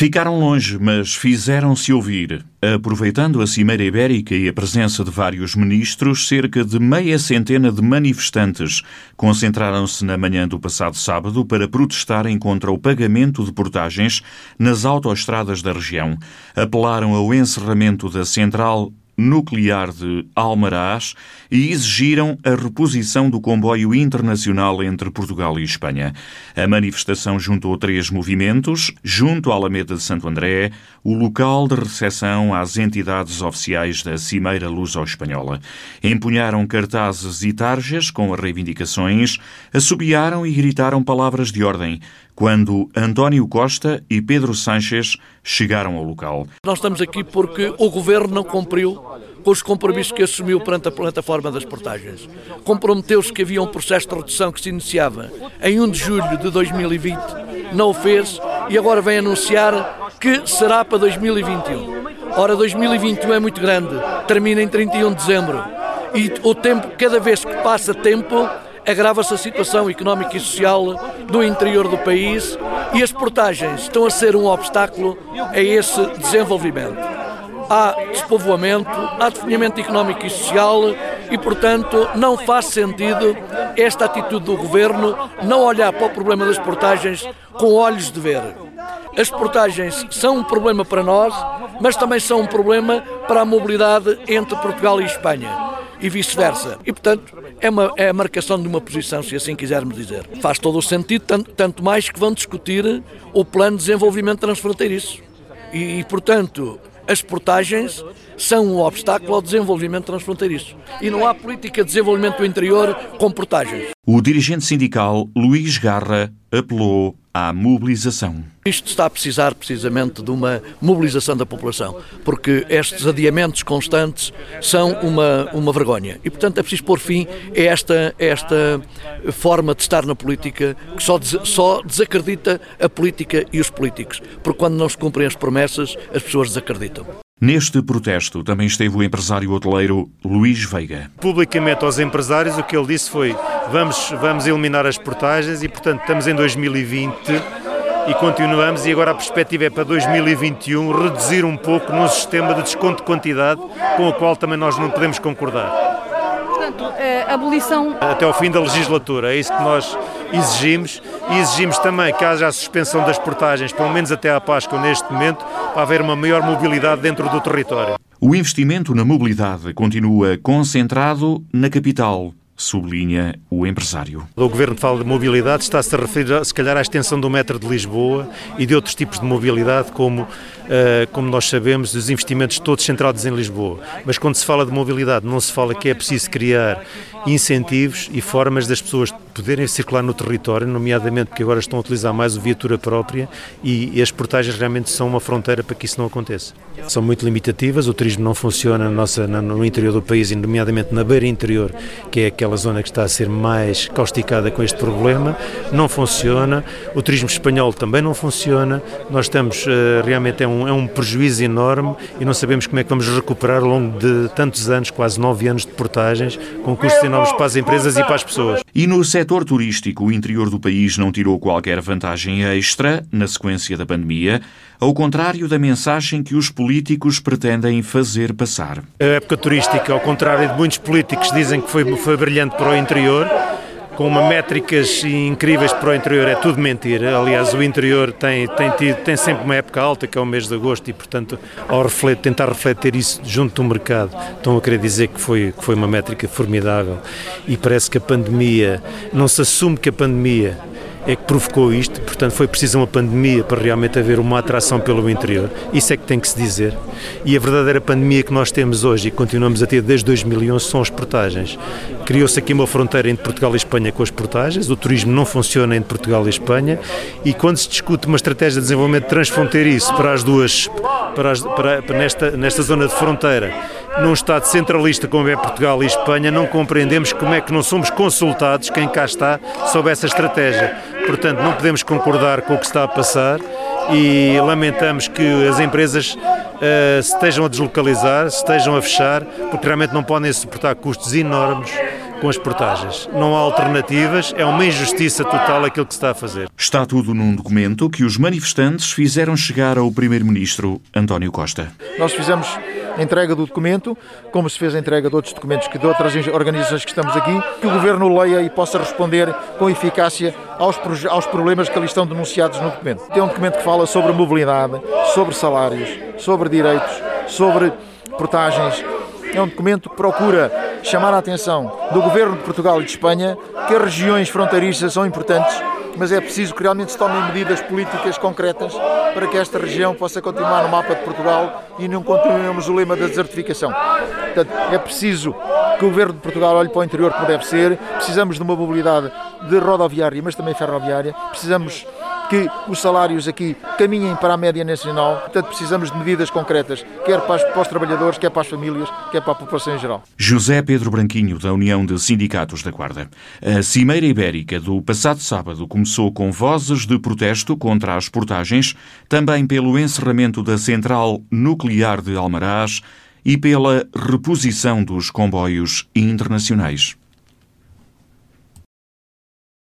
Ficaram longe, mas fizeram-se ouvir. Aproveitando a Cimeira Ibérica e a presença de vários ministros, cerca de meia centena de manifestantes concentraram-se na manhã do passado sábado para protestarem contra o pagamento de portagens nas autoestradas da região. Apelaram ao encerramento da central nuclear de Almaraz e exigiram a reposição do comboio internacional entre Portugal e Espanha. A manifestação juntou três movimentos, junto à Alameda de Santo André, o local de recepção às entidades oficiais da Cimeira Luso-Espanhola. Empunharam cartazes e tarjas com as reivindicações, assobiaram e gritaram palavras de ordem quando António Costa e Pedro Sánchez chegaram ao local. Nós estamos aqui porque o governo não cumpriu com os compromissos que assumiu perante a plataforma das portagens. Comprometeu-se que havia um processo de redução que se iniciava em 1 de julho de 2020, não o fez e agora vem anunciar que será para 2021. Ora, 2021 é muito grande, termina em 31 de dezembro e o tempo, cada vez que passa tempo, agrava-se a situação económica e social do interior do país e as portagens estão a ser um obstáculo a esse desenvolvimento. Há despovoamento, há definimento económico e social e, portanto, não faz sentido esta atitude do governo não olhar para o problema das portagens com olhos de ver. As portagens são um problema para nós, mas também são um problema para a mobilidade entre Portugal e Espanha e vice-versa. E, portanto, é, uma, é a marcação de uma posição, se assim quisermos dizer. Faz todo o sentido, tanto, tanto mais que vão discutir o plano de desenvolvimento transfronteiriço. E, e, portanto, as portagens são um obstáculo ao desenvolvimento transfronteiriço. E não há política de desenvolvimento do interior com portagens. O dirigente sindical Luís Garra apelou à mobilização. Isto está a precisar precisamente de uma mobilização da população, porque estes adiamentos constantes são uma, uma vergonha. E, portanto, é preciso pôr fim a esta, esta forma de estar na política que só, des, só desacredita a política e os políticos. Porque quando não se cumprem as promessas, as pessoas desacreditam. Neste protesto também esteve o empresário hoteleiro Luís Veiga. Publicamente aos empresários o que ele disse foi vamos, vamos eliminar as portagens e, portanto, estamos em 2020 e continuamos e agora a perspectiva é para 2021 reduzir um pouco no sistema de desconto de quantidade com o qual também nós não podemos concordar. Portanto, a abolição... Até ao fim da legislatura, é isso que nós exigimos e exigimos também que haja a suspensão das portagens, pelo menos até à Páscoa neste momento, para haver uma maior mobilidade dentro do território. O investimento na mobilidade continua concentrado na capital, sublinha o empresário. O Governo fala de mobilidade, está-se a referir, se calhar, à extensão do metro de Lisboa e de outros tipos de mobilidade, como, uh, como nós sabemos, os investimentos todos centrados em Lisboa. Mas quando se fala de mobilidade, não se fala que é preciso criar incentivos e formas das pessoas poderem circular no território, nomeadamente porque agora estão a utilizar mais a viatura própria e, e as portagens realmente são uma fronteira para que isso não aconteça. São muito limitativas, o turismo não funciona na nossa, no interior do país, nomeadamente na beira interior, que é aquela zona que está a ser mais causticada com este problema, não funciona, o turismo espanhol também não funciona, nós estamos, eh, realmente é um, é um prejuízo enorme e não sabemos como é que vamos recuperar ao longo de tantos anos, quase nove anos de portagens, com custos enormes para as empresas e para as pessoas. E no turístico, o interior do país não tirou qualquer vantagem extra na sequência da pandemia, ao contrário da mensagem que os políticos pretendem fazer passar. A época turística, ao contrário de muitos políticos dizem que foi, foi brilhante para o interior, com uma métricas incríveis para o interior, é tudo mentira. Aliás, o interior tem, tem, tido, tem sempre uma época alta, que é o mês de agosto, e, portanto, ao refletir, tentar refletir isso junto do mercado, estão a querer dizer que foi, que foi uma métrica formidável. E parece que a pandemia, não se assume que a pandemia é que provocou isto, portanto foi preciso uma pandemia para realmente haver uma atração pelo interior, isso é que tem que se dizer. E a verdadeira pandemia que nós temos hoje e continuamos a ter desde 2011 são as portagens. Criou-se aqui uma fronteira entre Portugal e Espanha com as portagens, o turismo não funciona entre Portugal e Espanha e quando se discute uma estratégia de desenvolvimento transfronteiriço para as duas, para, as, para, para nesta, nesta zona de fronteira, num Estado centralista como é Portugal e Espanha, não compreendemos como é que não somos consultados, quem cá está, sobre essa estratégia. Portanto, não podemos concordar com o que está a passar e lamentamos que as empresas uh, estejam a deslocalizar, estejam a fechar, porque realmente não podem suportar custos enormes com as portagens. Não há alternativas, é uma injustiça total aquilo que se está a fazer. Está tudo num documento que os manifestantes fizeram chegar ao Primeiro-Ministro António Costa. Nós fizemos entrega do documento, como se fez a entrega de outros documentos que de outras organizações que estamos aqui, que o Governo leia e possa responder com eficácia aos, aos problemas que ali estão denunciados no documento. Tem um documento que fala sobre mobilidade, sobre salários, sobre direitos, sobre portagens. É um documento que procura chamar a atenção do Governo de Portugal e de Espanha que as regiões fronteiriças são importantes, mas é preciso que realmente se tomem medidas políticas concretas para que esta região possa continuar no mapa de Portugal e não continuemos o lema da desertificação. Portanto, é preciso que o Governo de Portugal olhe para o interior como deve ser, precisamos de uma mobilidade de rodoviária, mas também ferroviária, precisamos que os salários aqui caminhem para a média nacional. Portanto, precisamos de medidas concretas, quer para, para os trabalhadores, quer para as famílias, quer para a população em geral. José Pedro Branquinho, da União de Sindicatos da Guarda. A Cimeira Ibérica do passado sábado começou com vozes de protesto contra as portagens, também pelo encerramento da central nuclear de Almaraz e pela reposição dos comboios internacionais.